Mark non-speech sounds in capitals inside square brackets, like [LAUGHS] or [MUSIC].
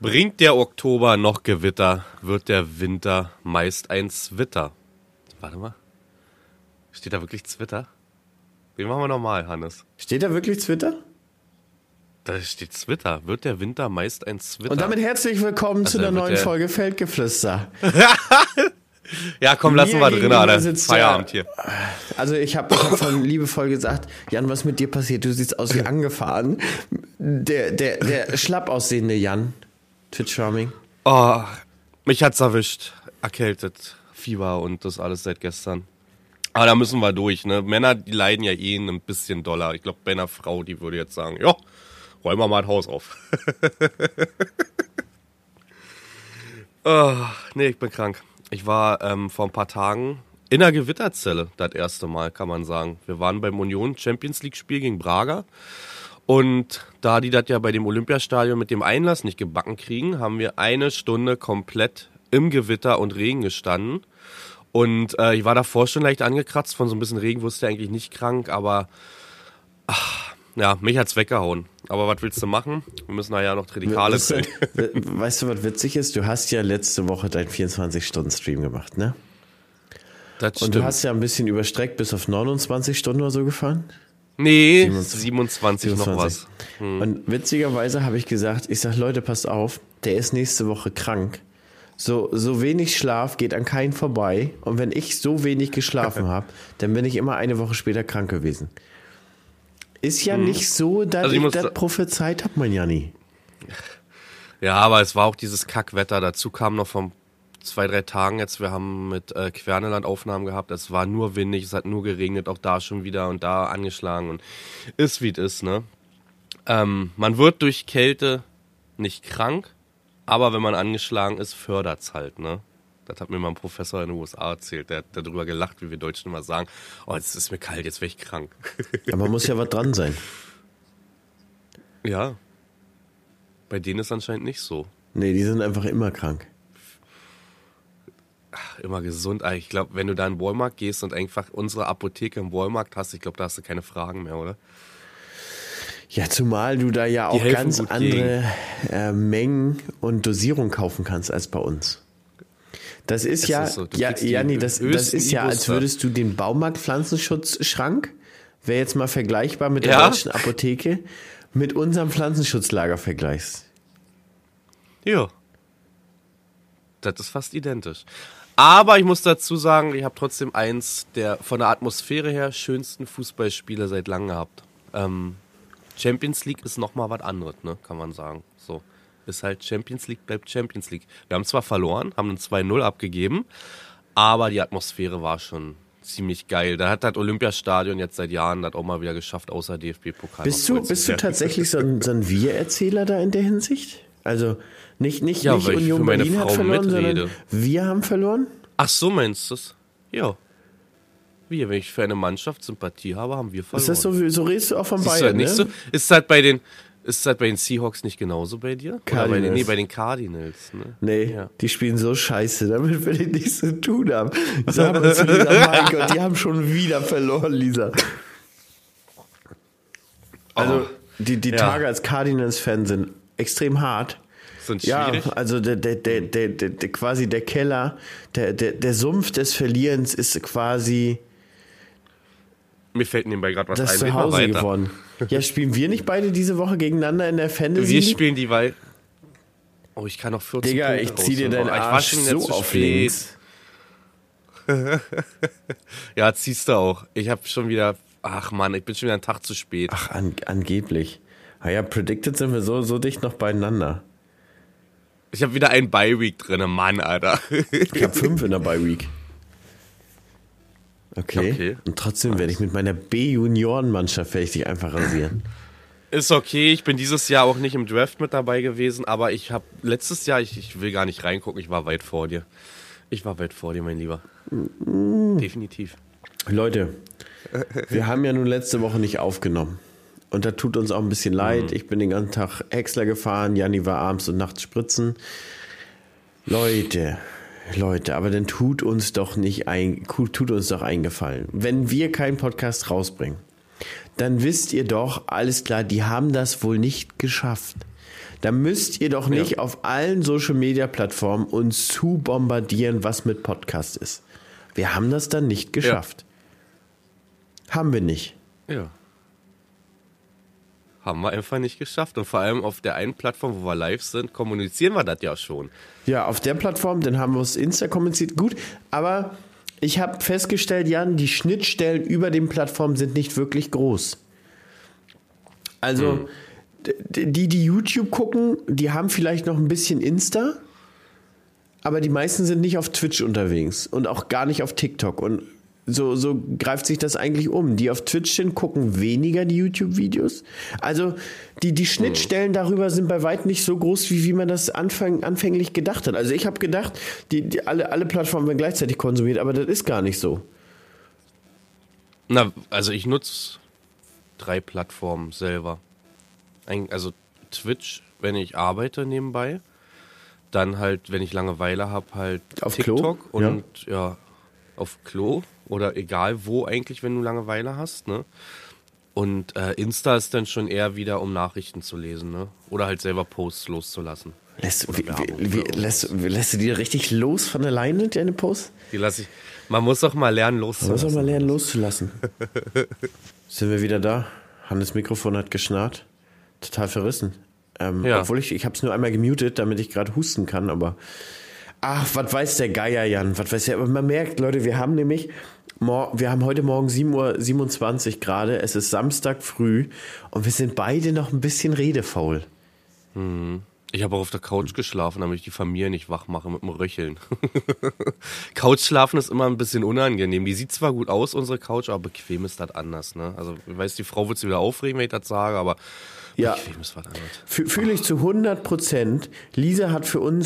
Bringt der Oktober noch Gewitter, wird der Winter meist ein Zwitter. Warte mal. Steht da wirklich Zwitter? Den machen wir nochmal, Hannes. Steht da wirklich Twitter? Da steht Zwitter. Wird der Winter meist ein Zwitter? Und damit herzlich willkommen Also zu der wird neuen der- Folge Feldgeflüster. [LAUGHS] ja, komm, lassen wir drin, Alter. Feierabend hier. Also ich habe hab schon liebevoll gesagt, Jan, was mit dir passiert? Du siehst aus wie [LAUGHS] angefahren. Der, der, der schlapp aussehende Jan, Twitch Charming. Oh, mich hat's erwischt. Erkältet, Fieber und das alles seit gestern. Aber da müssen wir durch, ne? Männer, die leiden ja eh ein bisschen doller. Ich glaube, bei einer Frau, die würde jetzt sagen, ja, räumen wir mal das Haus auf. oh, [LAUGHS] nee, ich bin krank. Ich war ähm, vor ein paar Tagen in der Gewitterzelle, das erste Mal, kann man sagen. Wir waren beim Union Champions League Spiel gegen Braga. Und da die das ja bei dem Olympiastadion mit dem Einlass nicht gebacken kriegen, haben wir eine Stunde komplett im Gewitter und Regen gestanden. Und äh, ich war davor schon leicht angekratzt von so ein bisschen Regen, wusste eigentlich nicht krank, aber ach, ja, mich hat's weggehauen. Aber was willst du machen? Wir müssen nachher noch du, zählen. [LAUGHS] weißt du, was witzig ist? Du hast ja letzte Woche deinen 24-Stunden-Stream gemacht, ne? Das Und stimmt. du hast ja ein bisschen überstreckt bis auf 29 Stunden oder so gefahren. Nee, 27, 27, noch 27. was. Hm. Und witzigerweise habe ich gesagt, ich sag Leute, passt auf, der ist nächste Woche krank. So, so wenig Schlaf geht an keinen vorbei. Und wenn ich so wenig geschlafen [LAUGHS] habe, dann bin ich immer eine Woche später krank gewesen. Ist ja nicht so, dass Also ich ich, das prophezeit habe, mein Janni. Ja, aber es war auch dieses Kackwetter. Dazu kam noch von zwei, drei Tagen jetzt. Wir haben mit äh, Querneland Aufnahmen gehabt. Es war nur windig, es hat nur geregnet, auch da schon wieder und da angeschlagen und ist wie es ist, ne? Ähm, man wird durch Kälte nicht krank, aber wenn man angeschlagen ist, fördert's halt, ne? Das hat mir mal ein Professor in den USA erzählt. Der hat darüber gelacht, wie wir Deutschen immer sagen, oh, jetzt ist mir kalt, jetzt werde ich krank. Aber muss ja was dran sein. ja. Bei denen ist anscheinend nicht so. Nee, die sind einfach immer krank. Immer gesund. Ich glaube, wenn du da in den Walmart gehst und einfach unsere Apotheke im Walmart hast, ich glaube, da hast du keine Fragen mehr, oder? Ja, zumal du da ja auch ganz andere äh, Mengen und Dosierung kaufen kannst als bei uns. Das ist Es ja, ist so, ja, Janni, das, das ist ja, als würdest du den Baumarkt-Pflanzenschutzschrank, wäre jetzt mal vergleichbar mit der Ja. deutschen Apotheke, mit unserem Pflanzenschutzlager vergleichst. Ja. Das ist fast identisch. Aber ich muss dazu sagen, ich habe trotzdem eins der von der Atmosphäre her schönsten Fußballspiele seit langem gehabt. Ähm, Champions League ist nochmal was anderes, ne, kann man sagen. So. Ist halt Champions League bleibt Champions League. Wir haben zwar verloren, haben ein 2-0 abgegeben, aber die Atmosphäre war schon ziemlich geil. Da hat das Olympiastadion jetzt seit Jahren das auch mal wieder geschafft, außer DFB-Pokal. Bist du, bist du tatsächlich so ein, so ein Wir-Erzähler da in der Hinsicht? Also nicht, nicht, Ja, nicht Union Berlin hat Frau verloren, sondern mitrede. wir haben verloren? Ach so meinst du es? Ja. Wie, wenn ich für eine Mannschaft Sympathie habe, haben wir verloren. Ist das so, so redest du auch von Bayern, halt nicht ne? so? Ist halt bei den ist halt bei den Seahawks nicht genauso bei dir? Oder bei den, Cardinals. nee, bei den Cardinals, ne? Nee, Ja. die spielen so scheiße, damit will ich nichts zu tun haben. Sag mal zu Lisa, [LAUGHS] mein Gott, die haben schon wieder verloren, Lisa. Also, die, die Ja. Tage als Cardinals-Fan sind extrem hart. Sind Ja, schwierig. also der, der, der, der, der, der, quasi der Keller, der, der, der Sumpf des Verlierens ist quasi Mir fällt nebenbei gerade was das ein. Zuhause geworden. Ja, spielen wir nicht beide diese Woche gegeneinander in der Fantasy? Wir spielen die Weil. Oh, ich kann noch 14 Digga, Punkte ich zieh dir deinen Oh, Arsch so auf links. [LAUGHS] Ja, ziehst du auch. Ich habe schon wieder. Ach Mann, ich bin schon wieder einen Tag zu spät. Ach, an, angeblich. Ah ja, predicted sind wir so, so dicht noch beieinander. Ich habe wieder einen Bye-Week drin, Mann, Alter. Ich habe fünf in der Bye Week. Okay. Okay. Und trotzdem werde ich mit meiner B-Junioren-Mannschaft dich einfach rasieren. Ist okay, ich bin dieses Jahr auch nicht im Draft mit dabei gewesen, aber ich habe letztes Jahr, ich, ich will gar nicht reingucken, ich war weit vor dir. Ich war weit vor dir, mein Lieber. Definitiv. Leute, wir haben ja nun letzte Woche nicht aufgenommen. Und da tut uns auch ein bisschen leid. Ich bin den ganzen Tag Häcksler gefahren. Janni war abends und nachts spritzen. Leute, Leute, aber dann tut uns doch nicht ein, tut uns doch eingefallen. Wenn wir keinen Podcast rausbringen, dann wisst ihr doch, alles klar, die haben das wohl nicht geschafft. Da müsst ihr doch nicht Ja. auf allen Social Media Plattformen uns zu bombardieren, was mit Podcast ist. Wir haben das dann nicht geschafft. Haben wir nicht. Ja. Haben wir einfach nicht geschafft. Und vor allem auf der einen Plattform, wo wir live sind, kommunizieren wir das ja schon. Ja, auf der Plattform, dann haben wir es Insta kommuniziert. Gut, aber ich habe festgestellt, Jan, die Schnittstellen über den Plattformen sind nicht wirklich groß. Also, d- die, die YouTube gucken, die haben vielleicht noch ein bisschen Insta, aber die meisten sind nicht auf Twitch unterwegs und auch gar nicht auf TikTok. Und so, so greift sich das eigentlich um. Die auf Twitch sind, gucken weniger die YouTube-Videos. Also die, die Schnittstellen darüber sind bei weitem nicht so groß, wie, wie man das anfang, anfänglich gedacht hat. Also ich habe gedacht, die, die, alle, alle Plattformen werden gleichzeitig konsumiert, aber das ist gar nicht so. Na, also ich nutze drei Plattformen selber. Ein, also Twitch, wenn ich arbeite nebenbei. Dann halt, wenn ich Langeweile habe, halt Auf Klo? TikTok und ja. Auf Klo oder egal wo eigentlich, wenn du Langeweile hast, ne? Und äh, Insta ist dann schon eher wieder, um Nachrichten zu lesen, ne? Oder halt selber Posts loszulassen. Lässt, wie, wie, wie, lässt, lässt du die richtig los von alleine, deine Post? Die lasse ich. Man muss doch mal lernen Man muss loszulassen. auch mal lernen, loszulassen. [LAUGHS] Sind wir wieder da? Hannes Mikrofon hat geschnarrt. Total verrissen. Ähm, Ja. Obwohl ich, ich habe es nur einmal gemutet, damit ich gerade husten kann, aber. Ach, was weiß der Geier, Jan? Was weiß der? Aber man merkt, Leute, wir haben nämlich. Wir haben heute Morgen 7.27 Uhr gerade. Es ist Samstag früh und wir sind beide noch ein bisschen redefaul. Ich habe auch auf der Couch geschlafen, damit ich die Familie nicht wach mache mit dem Röcheln. [LAUGHS] Couchschlafen ist immer ein bisschen unangenehm. Die sieht zwar gut aus, unsere Couch, aber bequem ist das anders. Ne? Also, ich weiß, die Frau wird sich wieder aufregen, wenn ich das sage, aber Ja. bequem ist was anderes. Fühle ich zu 100 Prozent. Lisa hat für uns